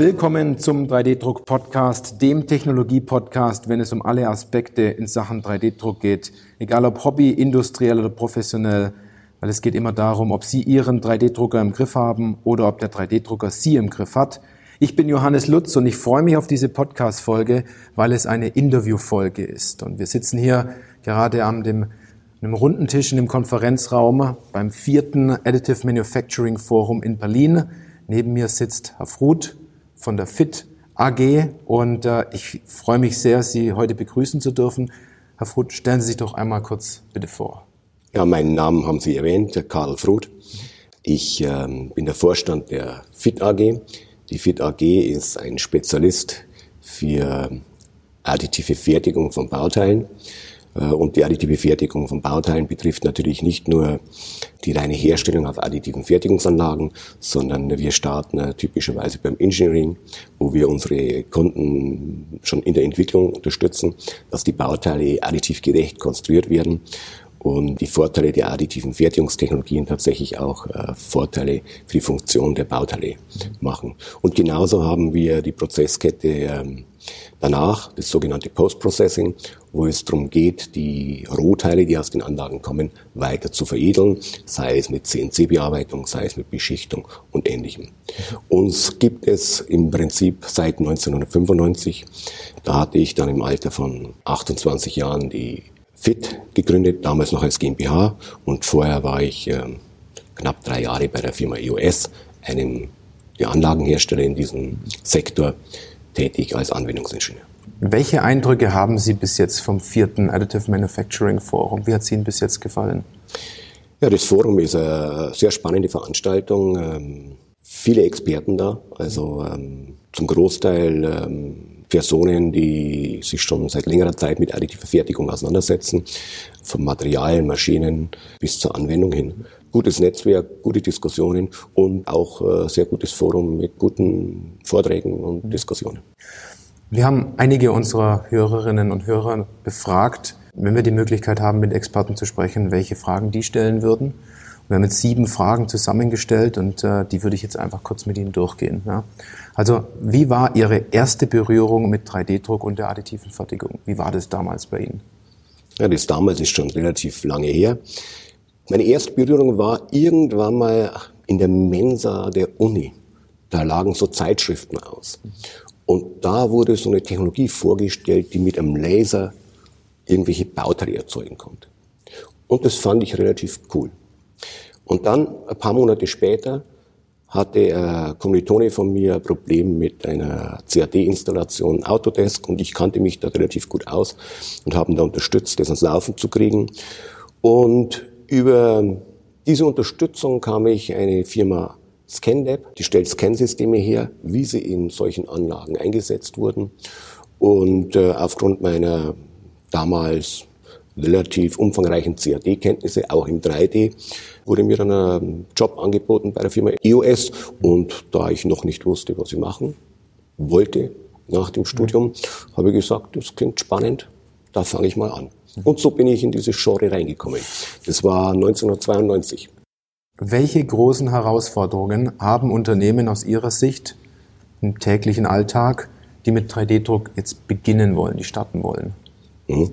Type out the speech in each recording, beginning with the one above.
Willkommen zum 3D-Druck-Podcast, dem Technologie-Podcast, wenn es um alle Aspekte in Sachen 3D-Druck geht. Egal ob Hobby, industriell oder professionell, weil es geht immer darum, ob Sie Ihren 3D-Drucker im Griff haben oder ob der 3D-Drucker Sie im Griff hat. Ich bin Johannes Lutz und ich freue mich auf diese Podcast-Folge, weil es eine Interview-Folge ist. Und wir sitzen hier gerade an dem, einem runden Tisch in dem Konferenzraum beim vierten Additive Manufacturing Forum in Berlin. Neben mir sitzt Herr Fruth von der FIT AG und äh, ich freue mich sehr, Sie heute begrüßen zu dürfen. Herr Fruth, stellen Sie sich doch einmal kurz bitte vor. Ja, meinen Namen haben Sie erwähnt, Karl Fruth. Ich ähm, bin der Vorstand der FIT AG. Die FIT AG ist ein Spezialist für additive Fertigung von Bauteilen. Äh, und die additive Fertigung von Bauteilen betrifft natürlich nicht nur die reine Herstellung auf additiven Fertigungsanlagen, sondern wir starten typischerweise beim Engineering, wo wir unsere Kunden schon in der Entwicklung unterstützen, dass die Bauteile additiv gerecht konstruiert werden und die Vorteile der additiven Fertigungstechnologien tatsächlich auch äh, Vorteile für die Funktion der Bauteile machen. Und genauso haben wir die Prozesskette ähm, danach, das sogenannte Post-Processing, wo es darum geht, die Rohteile, die aus den Anlagen kommen, weiter zu veredeln, sei es mit CNC-Bearbeitung, sei es mit Beschichtung und Ähnlichem. Uns gibt es im Prinzip seit 1995. Da hatte ich dann im Alter von 28 Jahren die FIT gegründet, damals noch als GmbH und vorher war ich äh, knapp drei Jahre bei der Firma EOS, einem der Anlagenhersteller in diesem Sektor, tätig als Anwendungsingenieur. Welche Eindrücke haben Sie bis jetzt vom vierten Additive Manufacturing Forum? Wie hat es Ihnen bis jetzt gefallen? Ja, das Forum ist eine sehr spannende Veranstaltung. Ähm, viele Experten da, also ähm, zum Großteil ähm, Personen, die sich schon seit längerer Zeit mit additiver Fertigung auseinandersetzen, von Materialien, Maschinen bis zur Anwendung hin. Gutes Netzwerk, gute Diskussionen und auch äh, sehr gutes Forum mit guten Vorträgen und mhm. Diskussionen. Wir haben einige unserer Hörerinnen und Hörer befragt, wenn wir die Möglichkeit haben, mit Experten zu sprechen, welche Fragen die stellen würden. Wir haben jetzt sieben Fragen zusammengestellt und äh, die würde ich jetzt einfach kurz mit Ihnen durchgehen. Ja. Also, wie war Ihre erste Berührung mit 3D-Druck und der additiven Fertigung? Wie war das damals bei Ihnen? Ja, das damals ist schon relativ lange her. Meine erste Berührung war irgendwann mal in der Mensa der Uni. Da lagen so Zeitschriften aus. Und da wurde so eine Technologie vorgestellt, die mit einem Laser irgendwelche Bauteile erzeugen konnte. Und das fand ich relativ cool. Und dann, ein paar Monate später, hatte ein Kommilitone von mir ein Problem mit einer CAD-Installation Autodesk und ich kannte mich da relativ gut aus und haben da unterstützt, das ans Laufen zu kriegen. Und über diese Unterstützung kam ich eine Firma ScanLab, die stellt Scansysteme her, wie sie in solchen Anlagen eingesetzt wurden. Und äh, aufgrund meiner damals relativ umfangreichen CAD-Kenntnisse, auch im 3D, wurde mir dann ein Job angeboten bei der Firma EOS. Und da ich noch nicht wusste, was ich machen wollte nach dem Studium, habe ich gesagt, das klingt spannend, da fange ich mal an. Und so bin ich in diese Genre reingekommen. Das war 1992. Welche großen Herausforderungen haben Unternehmen aus Ihrer Sicht im täglichen Alltag, die mit 3D-Druck jetzt beginnen wollen, die starten wollen? Mhm.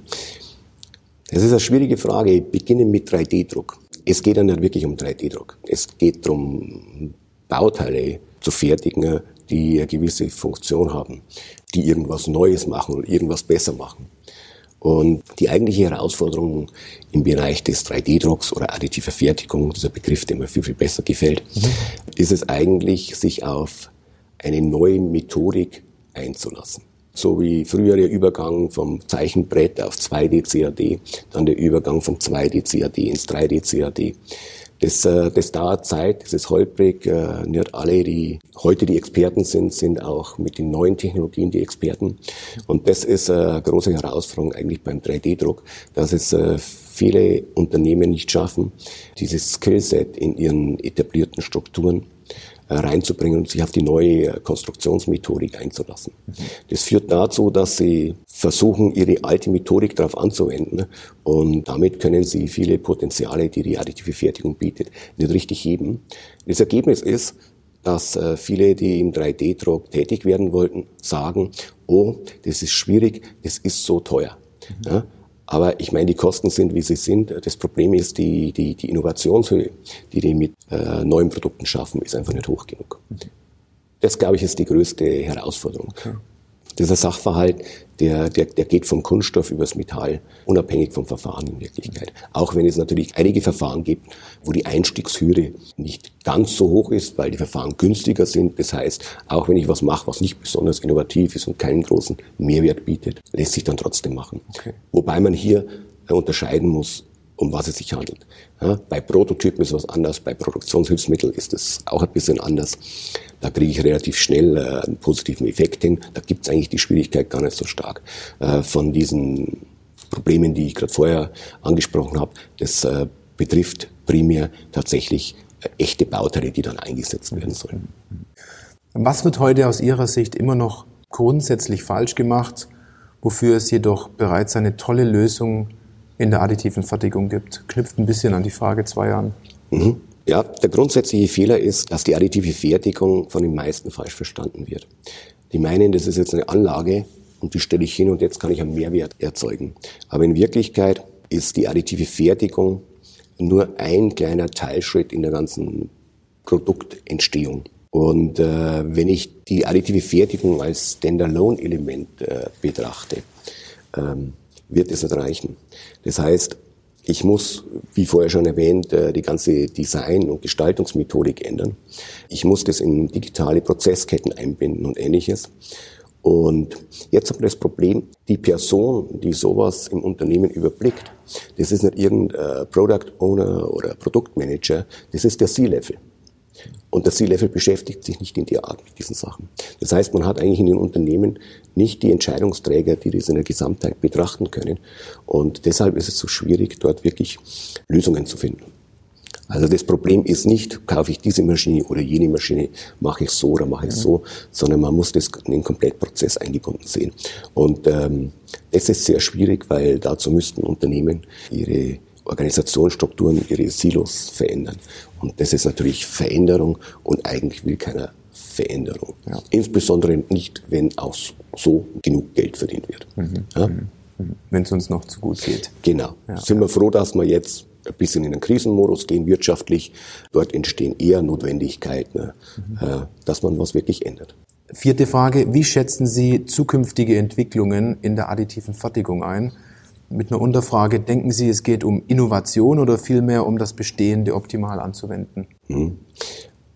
Das ist eine schwierige Frage. Beginnen mit 3D-Druck. Es geht ja nicht wirklich um 3D-Druck. Es geht darum, Bauteile zu fertigen, die eine gewisse Funktion haben, die irgendwas Neues machen oder irgendwas besser machen. Und die eigentliche Herausforderung im Bereich des 3D-Drucks oder additiver Fertigung, dieser Begriff, der mir viel, viel besser gefällt, mhm. ist es eigentlich, sich auf eine neue Methodik einzulassen so wie früher der Übergang vom Zeichenbrett auf 2D CAD, dann der Übergang vom 2D CAD ins 3D CAD. Das, äh, das dauert Zeit, das ist holprig. Äh, nicht alle, die heute die Experten sind, sind auch mit den neuen Technologien die Experten. Und das ist eine große Herausforderung eigentlich beim 3D-Druck, dass es äh, viele Unternehmen nicht schaffen, dieses Skillset in ihren etablierten Strukturen äh, reinzubringen und sich auf die neue Konstruktionsmethodik einzulassen. Das führt dazu, dass sie versuchen, ihre alte Methodik darauf anzuwenden und damit können sie viele Potenziale, die die additive Fertigung bietet, nicht richtig heben. Das Ergebnis ist, dass äh, viele, die im 3D-Druck tätig werden wollten, sagen, oh, das ist schwierig, das ist so teuer. Mhm. Ja? Aber ich meine, die Kosten sind, wie sie sind. Das Problem ist, die, die, die Innovationshöhe, die die mit äh, neuen Produkten schaffen, ist einfach nicht hoch genug. Das, glaube ich, ist die größte Herausforderung. Okay. Dieser Sachverhalt, der, der, der geht vom Kunststoff übers Metall, unabhängig vom Verfahren in Wirklichkeit. Auch wenn es natürlich einige Verfahren gibt, wo die Einstiegshürde nicht ganz so hoch ist, weil die Verfahren günstiger sind. Das heißt, auch wenn ich was mache, was nicht besonders innovativ ist und keinen großen Mehrwert bietet, lässt sich dann trotzdem machen. Okay. Wobei man hier unterscheiden muss, um was es sich handelt. Ja, bei Prototypen ist was anders, bei Produktionshilfsmitteln ist es auch ein bisschen anders. Da kriege ich relativ schnell äh, einen positiven Effekt hin. Da gibt es eigentlich die Schwierigkeit gar nicht so stark. Äh, von diesen Problemen, die ich gerade vorher angesprochen habe, das äh, betrifft primär tatsächlich äh, echte Bauteile, die dann eingesetzt werden sollen. Was wird heute aus Ihrer Sicht immer noch grundsätzlich falsch gemacht, wofür es jedoch bereits eine tolle Lösung in der additiven Fertigung gibt. Knüpft ein bisschen an die Frage zwei an. Mhm. Ja, der grundsätzliche Fehler ist, dass die additive Fertigung von den meisten falsch verstanden wird. Die meinen, das ist jetzt eine Anlage und die stelle ich hin und jetzt kann ich einen Mehrwert erzeugen. Aber in Wirklichkeit ist die additive Fertigung nur ein kleiner Teilschritt in der ganzen Produktentstehung. Und äh, wenn ich die additive Fertigung als Standalone-Element äh, betrachte, ähm, wird es nicht reichen. Das heißt, ich muss, wie vorher schon erwähnt, äh, die ganze Design- und Gestaltungsmethodik ändern. Ich muss das in digitale Prozessketten einbinden und ähnliches. Und jetzt haben wir das Problem, die Person, die sowas im Unternehmen überblickt, das ist nicht irgendein Product Owner oder Produktmanager, das ist der C-Level. Und der C-Level beschäftigt sich nicht in der Art mit diesen Sachen. Das heißt, man hat eigentlich in den Unternehmen nicht die Entscheidungsträger, die das in der Gesamtheit betrachten können. Und deshalb ist es so schwierig, dort wirklich Lösungen zu finden. Also das Problem ist nicht, kaufe ich diese Maschine oder jene Maschine, mache ich so oder mache ich so, sondern man muss das in den Komplettprozess eingebunden sehen. Und ähm, das ist sehr schwierig, weil dazu müssten Unternehmen ihre Organisationsstrukturen, ihre Silos verändern. Und das ist natürlich Veränderung und eigentlich will keiner Veränderung. Ja. Insbesondere nicht, wenn auch so genug Geld verdient wird. Mhm. Ja? Mhm. mhm. Wenn es uns noch zu gut geht. Genau. Ja. Sind wir froh, dass wir jetzt ein bisschen in den Krisenmodus gehen, wirtschaftlich. Dort entstehen eher Notwendigkeiten, mhm. Äh, dass man was wirklich ändert. Vierte Frage. Wie schätzen Sie zukünftige Entwicklungen in der additiven Fertigung ein? Mit einer Unterfrage, denken Sie, es geht um Innovation oder vielmehr um das Bestehende optimal anzuwenden? Hm.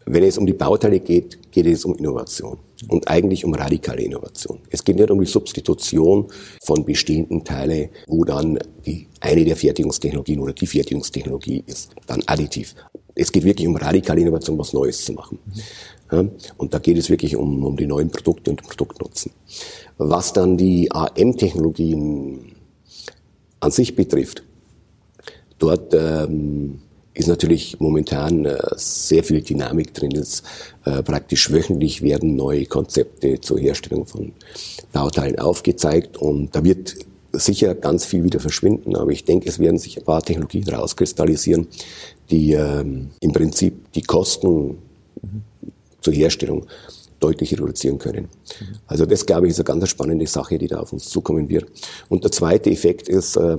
Wenn es um die Bauteile geht, geht es um Innovation und eigentlich um radikale Innovation. Es geht nicht um die Substitution von bestehenden Teilen, wo dann die eine der Fertigungstechnologien oder die Fertigungstechnologie ist dann additiv. Es geht wirklich um radikale Innovation, was Neues zu machen. Ja, und da geht es wirklich um, um die neuen Produkte und Produktnutzen. Was dann die AM-Technologien an sich betrifft, dort ähm, ist natürlich momentan äh, sehr viel Dynamik drin. Ist, äh, praktisch wöchentlich werden neue Konzepte zur Herstellung von Bauteilen aufgezeigt und da wird sicher ganz viel wieder verschwinden, aber ich denke, es werden sich ein paar Technologien rauskristallisieren, die ähm, im Prinzip die Kosten mhm. zur Herstellung deutlich reduzieren können. Also das, glaube ich, ist eine ganz spannende Sache, die da auf uns zukommen wird. Und der zweite Effekt ist, äh,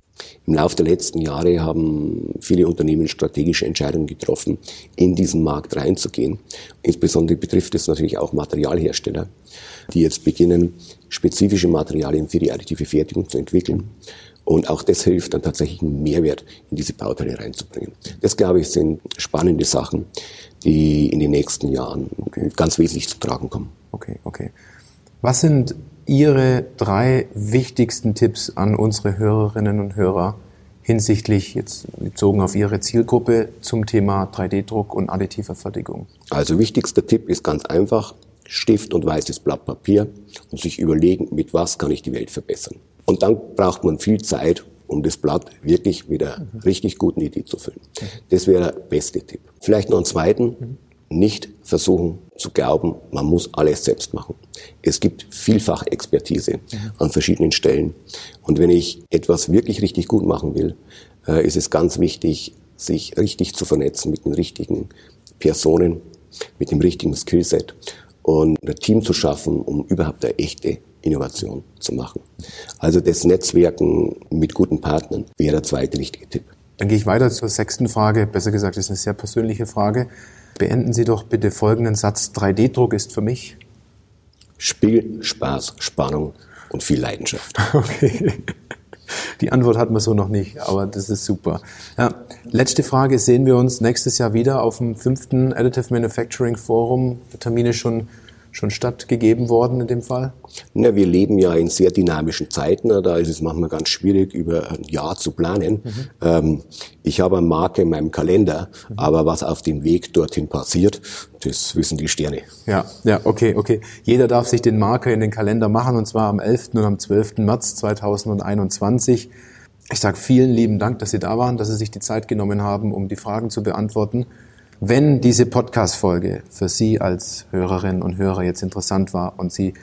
im Laufe der letzten Jahre haben viele Unternehmen strategische Entscheidungen getroffen, in diesen Markt reinzugehen. Insbesondere betrifft es natürlich auch Materialhersteller, die jetzt beginnen, spezifische Materialien für die additive Fertigung zu entwickeln. Und auch das hilft dann tatsächlich einen Mehrwert in diese Bauteile reinzubringen. Das, glaube ich, sind spannende Sachen, die in den nächsten Jahren okay. ganz wesentlich zu tragen kommen. Okay, okay. Was sind Ihre drei wichtigsten Tipps an unsere Hörerinnen und Hörer hinsichtlich, jetzt bezogen auf Ihre Zielgruppe, zum Thema 3D-Druck und additiver Fertigung? Also wichtigster Tipp ist ganz einfach, Stift und weißes Blatt Papier und sich überlegen, mit was kann ich die Welt verbessern. Und dann braucht man viel Zeit, um das Blatt wirklich mit einer mhm. richtig guten Idee zu füllen. Das wäre der beste Tipp. Vielleicht noch einen zweiten. Nicht versuchen zu glauben, man muss alles selbst machen. Es gibt vielfach Expertise an verschiedenen Stellen. Und wenn ich etwas wirklich richtig gut machen will, äh, ist es ganz wichtig, sich richtig zu vernetzen mit den richtigen Personen, mit dem richtigen Skillset und ein Team zu schaffen, um überhaupt eine echte Innovation zu machen. Also das Netzwerken mit guten Partnern wäre der zweite wichtige Tipp. Dann gehe ich weiter zur sechsten Frage. Besser gesagt, das ist eine sehr persönliche Frage. Beenden Sie doch bitte folgenden Satz. 3D-Druck ist für mich Spiel, Spaß, Spannung und viel Leidenschaft. Okay. Die Antwort hat man so noch nicht, aber das ist super. Ja, letzte Frage. Sehen wir uns nächstes Jahr wieder auf dem fünften Additive Manufacturing Forum? Der Termin ist schon schon stattgegeben worden in dem Fall? Na, wir leben ja in sehr dynamischen Zeiten. Da ist es manchmal ganz schwierig, über ein Jahr zu planen. Mhm. Ähm, ich habe eine Marke in meinem Kalender, mhm. aber was auf dem Weg dorthin passiert, das wissen die Sterne. Ja, ja, okay, okay. Jeder darf sich den Marker in den Kalender machen und zwar am 11. und am 12. März 2021. Ich sage vielen lieben Dank, dass Sie da waren, dass Sie sich die Zeit genommen haben, um die Fragen zu beantworten. Wenn diese Podcast-Folge für Sie als Hörerinnen und Hörer jetzt interessant war und Sie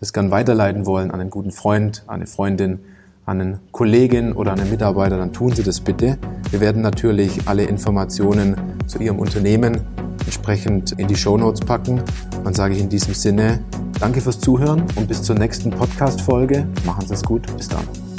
das gern weiterleiten wollen an einen guten Freund, eine Freundin, einen Kollegin oder einen Mitarbeiter, dann tun Sie das bitte. Wir werden natürlich alle Informationen zu Ihrem Unternehmen entsprechend in die Show Notes packen. Dann sage ich in diesem Sinne Danke fürs Zuhören und bis zur nächsten Podcast-Folge. Machen Sie es gut. Bis dann.